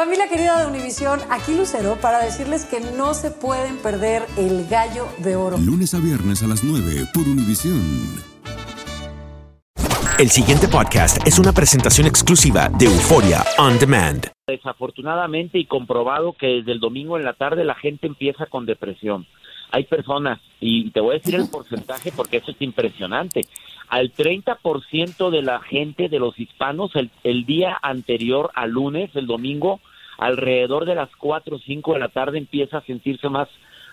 Familia querida de Univisión, aquí Lucero para decirles que no se pueden perder el gallo de oro. Lunes a viernes a las 9 por Univisión. El siguiente podcast es una presentación exclusiva de Euforia On Demand. Desafortunadamente y comprobado que desde el domingo en la tarde la gente empieza con depresión. Hay personas, y te voy a decir el porcentaje porque eso es impresionante, al 30% de la gente de los hispanos el, el día anterior al lunes, el domingo, alrededor de las 4 o 5 de la tarde empieza a sentirse más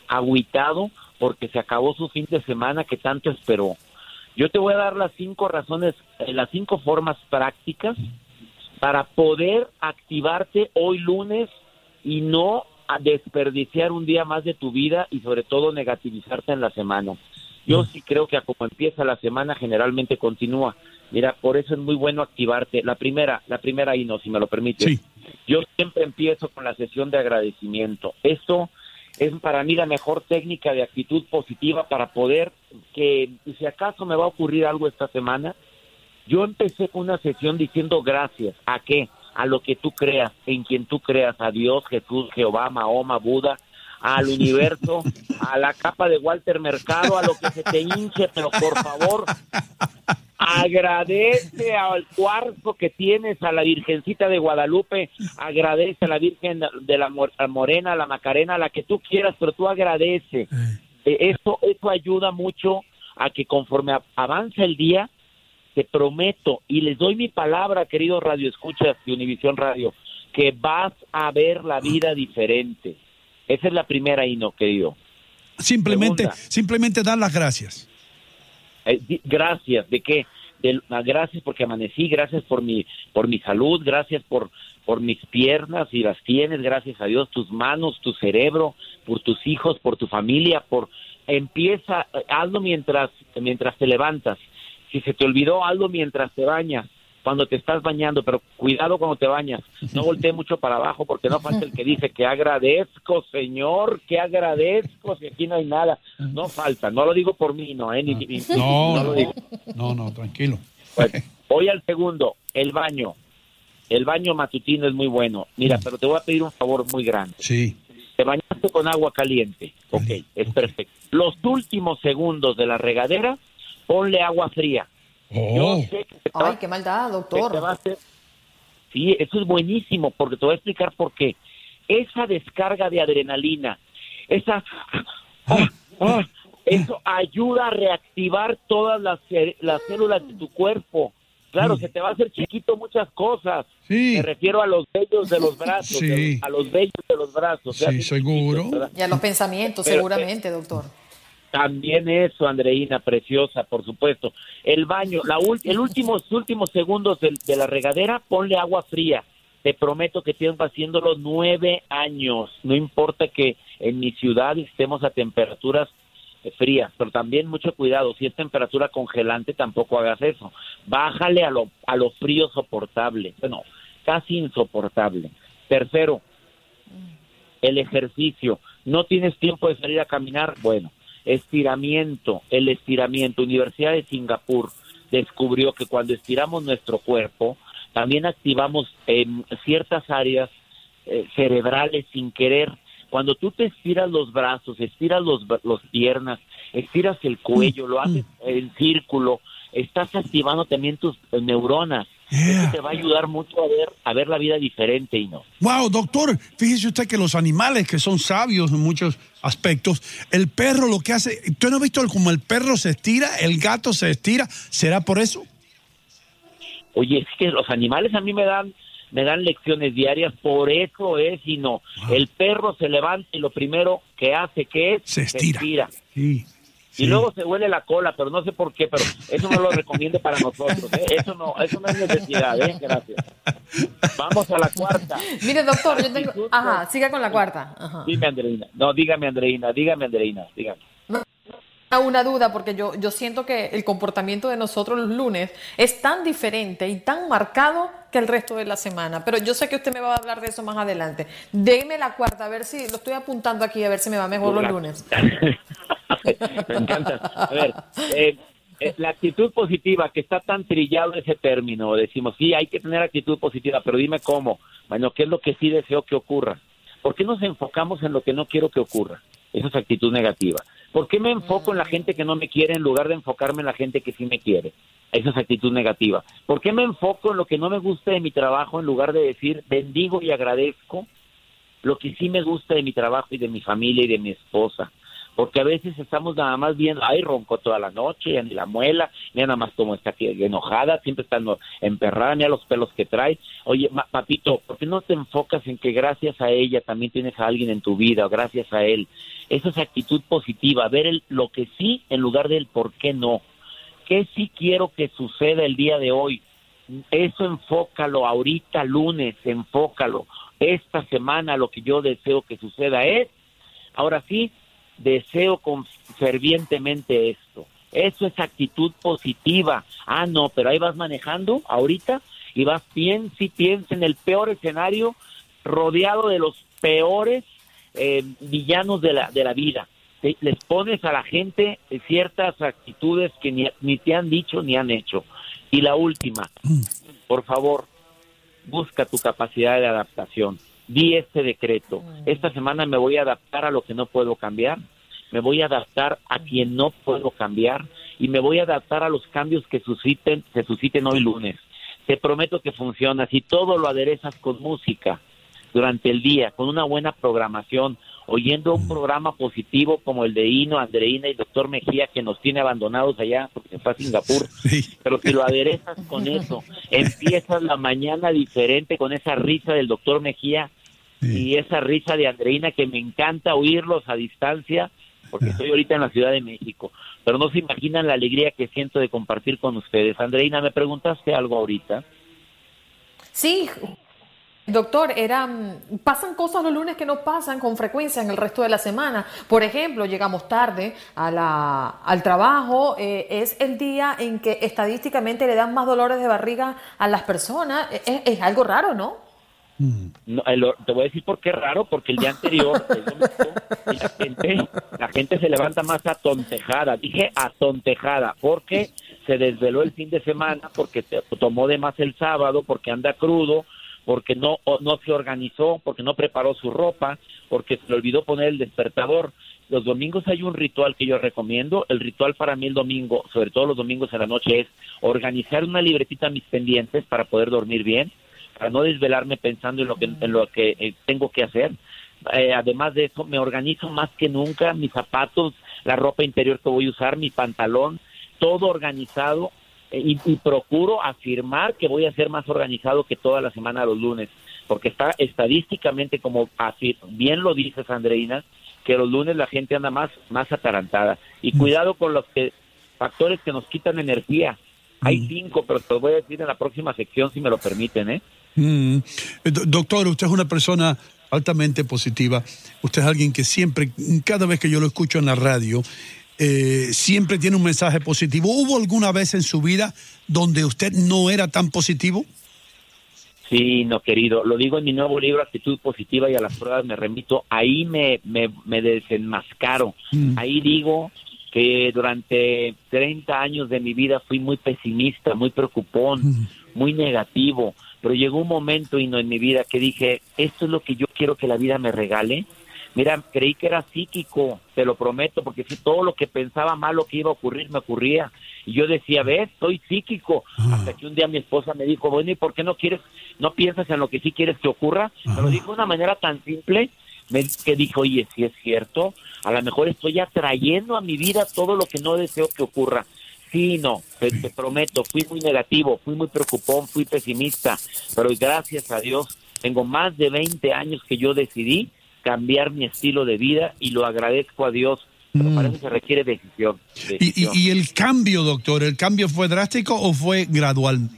agüitado porque se acabó su fin de semana que tanto esperó. Yo te voy a dar las cinco razones, eh, las cinco formas prácticas para poder activarte hoy lunes y no a desperdiciar un día más de tu vida y sobre todo negativizarte en la semana. Yo sí creo que a como empieza la semana generalmente continúa. Mira, por eso es muy bueno activarte. La primera, la primera no, si me lo permites. Yo siempre empiezo con la sesión de agradecimiento. Esto es para mí la mejor técnica de actitud positiva para poder que si acaso me va a ocurrir algo esta semana, yo empecé con una sesión diciendo gracias. ¿A qué? A lo que tú creas, en quien tú creas, a Dios, Jesús, Jehová, Mahoma, Buda, al universo, a la capa de Walter Mercado, a lo que se te hinche, pero por favor, agradece al cuarzo que tienes, a la Virgencita de Guadalupe, agradece a la Virgen de la Morena, a la Macarena, a la que tú quieras, pero tú agradece. Eh, eso, eso ayuda mucho a que conforme avanza el día, te prometo y les doy mi palabra, queridos radioescuchas de Univisión Radio, que vas a ver la vida diferente. Esa es la primera y no, querido. Simplemente, simplemente dar las gracias. Eh, gracias, ¿de qué? Ah, gracias porque amanecí, gracias por mi, por mi salud, gracias por, por mis piernas y las tienes, gracias a Dios, tus manos, tu cerebro, por tus hijos, por tu familia, por empieza, eh, hazlo mientras, mientras te levantas. Si se te olvidó, hazlo mientras te bañas cuando te estás bañando, pero cuidado cuando te bañas. No voltee mucho para abajo porque no falta el que dice que agradezco, Señor, que agradezco, si aquí no hay nada. No falta, no lo digo por mí, no, ¿eh? no, no, no, no, tranquilo. voy al segundo, el baño. El baño matutino es muy bueno. Mira, pero te voy a pedir un favor muy grande. Sí. Te bañaste con agua caliente. Ok, es perfecto. Los últimos segundos de la regadera, ponle agua fría Oh. Ay, qué maldad, doctor. Sí, eso es buenísimo, porque te voy a explicar por qué. Esa descarga de adrenalina, esa... Ah, ah, eso ayuda a reactivar todas las, las células de tu cuerpo. Claro, se te va a hacer chiquito muchas cosas. Me refiero a los vellos de los brazos, a los vellos de los brazos. Sí, seguro. y a los pensamientos, seguramente, doctor. También eso, Andreina, preciosa, por supuesto. El baño, la el últimos últimos segundos de, de, la regadera, ponle agua fría. Te prometo que tiempo haciéndolo nueve años. No importa que en mi ciudad estemos a temperaturas frías, pero también mucho cuidado. Si es temperatura congelante, tampoco hagas eso. Bájale a lo, a lo frío soportable. Bueno, casi insoportable. Tercero, el ejercicio. No tienes tiempo de salir a caminar. Bueno, estiramiento, el estiramiento. Universidad de Singapur descubrió que cuando estiramos nuestro cuerpo, también activamos en ciertas áreas eh, cerebrales sin querer. Cuando tú te estiras los brazos, estiras los, los piernas, estiras el cuello, lo haces en círculo, estás activando también tus neuronas. Eso te va a ayudar mucho a ver, a ver la vida diferente y no. Wow, doctor, fíjese usted que los animales que son sabios en muchos aspectos, el perro lo que hace, ¿tú no has visto como el perro se estira, el gato se estira? ¿Será por eso? Oye, es que los animales a mí me dan me dan lecciones diarias, por eso es y no. El perro se levanta y lo primero que hace que es se estira. Sí. Y luego se huele la cola, pero no sé por qué, pero eso no lo recomiendo para nosotros. ¿eh? Eso no eso no es necesidad. ¿eh? Gracias. Vamos a la cuarta. Mire, doctor, yo tengo... Ajá, siga con la cuarta. Ajá. Dime, Andreina. No, dígame, Andreina. Dígame, Andreina. Dígame una duda porque yo, yo siento que el comportamiento de nosotros los lunes es tan diferente y tan marcado que el resto de la semana. Pero yo sé que usted me va a hablar de eso más adelante. Deme la cuarta, a ver si lo estoy apuntando aquí, a ver si me va mejor los lunes. me encanta. A ver, eh, eh, la actitud positiva, que está tan trillado ese término, decimos, sí, hay que tener actitud positiva, pero dime cómo. Bueno, ¿qué es lo que sí deseo que ocurra? ¿Por qué nos enfocamos en lo que no quiero que ocurra? Esa es actitud negativa. ¿Por qué me enfoco en la gente que no me quiere en lugar de enfocarme en la gente que sí me quiere? Esa es actitud negativa. ¿Por qué me enfoco en lo que no me gusta de mi trabajo en lugar de decir bendigo y agradezco lo que sí me gusta de mi trabajo y de mi familia y de mi esposa? Porque a veces estamos nada más viendo, ay, ronco toda la noche, ya ni la muela, mira nada más como está aquí enojada, siempre está emperrada, mira los pelos que trae. Oye, papito, ¿por qué no te enfocas en que gracias a ella también tienes a alguien en tu vida, o gracias a él? Esa es actitud positiva, ver el, lo que sí en lugar del por qué no. ¿Qué sí quiero que suceda el día de hoy? Eso enfócalo ahorita, lunes, enfócalo. Esta semana lo que yo deseo que suceda es, ahora sí, deseo con fervientemente esto. Eso es actitud positiva. Ah, no, pero ahí vas manejando ahorita y vas, piensa y piensa en el peor escenario, rodeado de los peores eh, villanos de la, de la vida. Te- les pones a la gente ciertas actitudes que ni, ni te han dicho ni han hecho. Y la última, por favor, busca tu capacidad de adaptación. Di este decreto. Esta semana me voy a adaptar a lo que no puedo cambiar. Me voy a adaptar a quien no puedo cambiar. Y me voy a adaptar a los cambios que susciten, se susciten hoy lunes. Te prometo que funciona. Si todo lo aderezas con música durante el día, con una buena programación, oyendo un programa positivo como el de Hino, Andreina y Doctor Mejía, que nos tiene abandonados allá porque se fue a Singapur. Sí. Pero si lo aderezas con eso, empiezas la mañana diferente con esa risa del doctor Mejía y esa risa de Andreina que me encanta oírlos a distancia porque estoy ahorita en la Ciudad de México. Pero no se imaginan la alegría que siento de compartir con ustedes. Andreina, me preguntaste algo ahorita. Sí, doctor, eran, pasan cosas los lunes que no pasan con frecuencia en el resto de la semana. Por ejemplo, llegamos tarde a la, al trabajo, eh, es el día en que estadísticamente le dan más dolores de barriga a las personas. Es, es algo raro, ¿no? No, el- te voy a decir por qué raro, porque el día anterior, el domingo, la gente, la gente se levanta más atontejada. Dije atontejada, porque se desveló el fin de semana, porque se tomó de más el sábado, porque anda crudo, porque no, no se organizó, porque no preparó su ropa, porque se le olvidó poner el despertador. Los domingos hay un ritual que yo recomiendo. El ritual para mí el domingo, sobre todo los domingos en la noche, es organizar una libretita a mis pendientes para poder dormir bien para no desvelarme pensando en lo que, en lo que eh, tengo que hacer. Eh, además de eso, me organizo más que nunca, mis zapatos, la ropa interior que voy a usar, mi pantalón, todo organizado eh, y, y procuro afirmar que voy a ser más organizado que toda la semana los lunes, porque está estadísticamente, como así, bien lo dices, Andreina, que los lunes la gente anda más, más atarantada. Y cuidado con los que, factores que nos quitan energía. Hay cinco, pero te los voy a decir en la próxima sección si me lo permiten, ¿eh? Mm. Do- Doctor, usted es una persona altamente positiva. Usted es alguien que siempre, cada vez que yo lo escucho en la radio, eh, siempre tiene un mensaje positivo. ¿Hubo alguna vez en su vida donde usted no era tan positivo? Sí, no, querido. Lo digo en mi nuevo libro, Actitud Positiva, y a las pruebas me remito. Ahí me, me, me desenmascaro. Ahí digo que durante 30 años de mi vida fui muy pesimista, muy preocupón, muy negativo. Pero llegó un momento y no en mi vida que dije, esto es lo que yo quiero que la vida me regale. Mira, creí que era psíquico, te lo prometo, porque si todo lo que pensaba malo que iba a ocurrir me ocurría. Y yo decía, ves, soy psíquico. Hasta que un día mi esposa me dijo, bueno, ¿y por qué no quieres, no piensas en lo que sí quieres que ocurra? Me lo dijo de una manera tan simple me- que dijo, oye, si es cierto, a lo mejor estoy atrayendo a mi vida todo lo que no deseo que ocurra. Sí, no, te, te prometo, fui muy negativo, fui muy preocupón, fui pesimista, pero gracias a Dios tengo más de 20 años que yo decidí cambiar mi estilo de vida y lo agradezco a Dios. Pero para eso se requiere decisión. Y, y- decisión. y el cambio, doctor, ¿el cambio fue drástico o fue gradual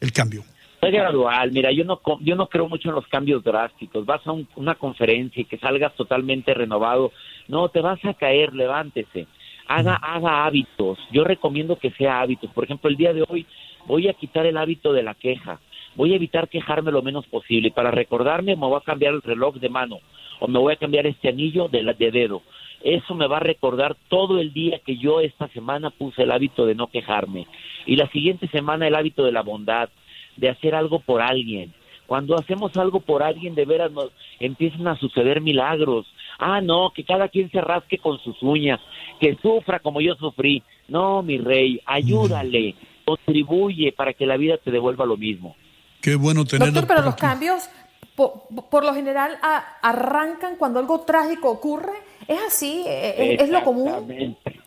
el cambio? Es gradual, mira, yo no yo no creo mucho en los cambios drásticos. Vas a un- una conferencia y que salgas totalmente renovado, no, te vas a caer, levántese. Haga haga hábitos. Yo recomiendo que sea hábitos. Por ejemplo, el día de hoy voy a quitar el hábito de la queja. Voy a evitar quejarme lo menos posible y para recordarme me voy a cambiar el reloj de mano o me voy a cambiar este anillo de, la- de dedo. eso me va a recordar todo el día que yo esta semana puse el hábito de no quejarme y la siguiente semana el hábito de la bondad, de hacer algo por alguien. Cuando hacemos algo por alguien, de veras nos empiezan a suceder milagros. Ah, no, que cada quien se rasque con sus uñas, que sufra como yo sufrí. No, mi rey, ayúdale, contribuye para que la vida te devuelva lo mismo. Qué bueno tenerlo. Doctor, pero por los aquí. cambios po- por, lo general a- arrancan cuando algo trágico ocurre. ¿Es así? ¿E- ¿Es, es lo común? Exactamente.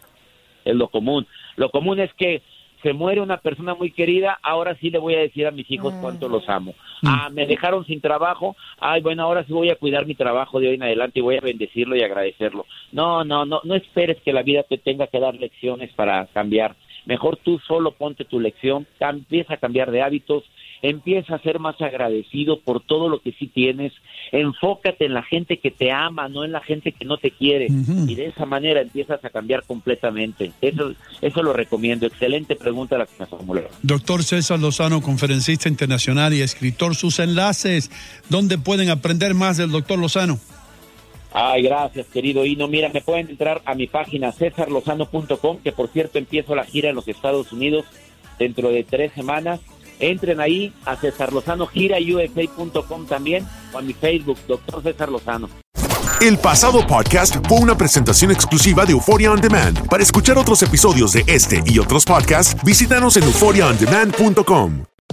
Es lo común. Lo común es que se muere una persona muy querida, ahora sí le voy a decir a mis hijos cuánto los amo. Ah, me dejaron sin trabajo, ay, bueno, ahora sí voy a cuidar mi trabajo de hoy en adelante y voy a bendecirlo y agradecerlo. No, no, no, no esperes que la vida te tenga que dar lecciones para cambiar. Mejor tú solo ponte tu lección, empieza a cambiar de hábitos, empieza a ser más agradecido por todo lo que sí tienes, enfócate en la gente que te ama, no en la gente que no te quiere, y de esa manera empiezas a cambiar completamente. Eso, eso lo recomiendo. Excelente pregunta la que me formularon. Doctor César Lozano, conferencista internacional y escritor, sus enlaces, ¿dónde pueden aprender más del doctor Lozano? Ay, gracias, querido Hino. Mira, me pueden entrar a mi página cesarlozano.com, que por cierto empiezo la gira en los Estados Unidos dentro de tres semanas. Entren ahí a César Lozano, girausa.com también, o a mi Facebook, doctor César Lozano. El pasado podcast fue una presentación exclusiva de Euphoria On Demand. Para escuchar otros episodios de este y otros podcasts, visítanos en euphoriaondemand.com.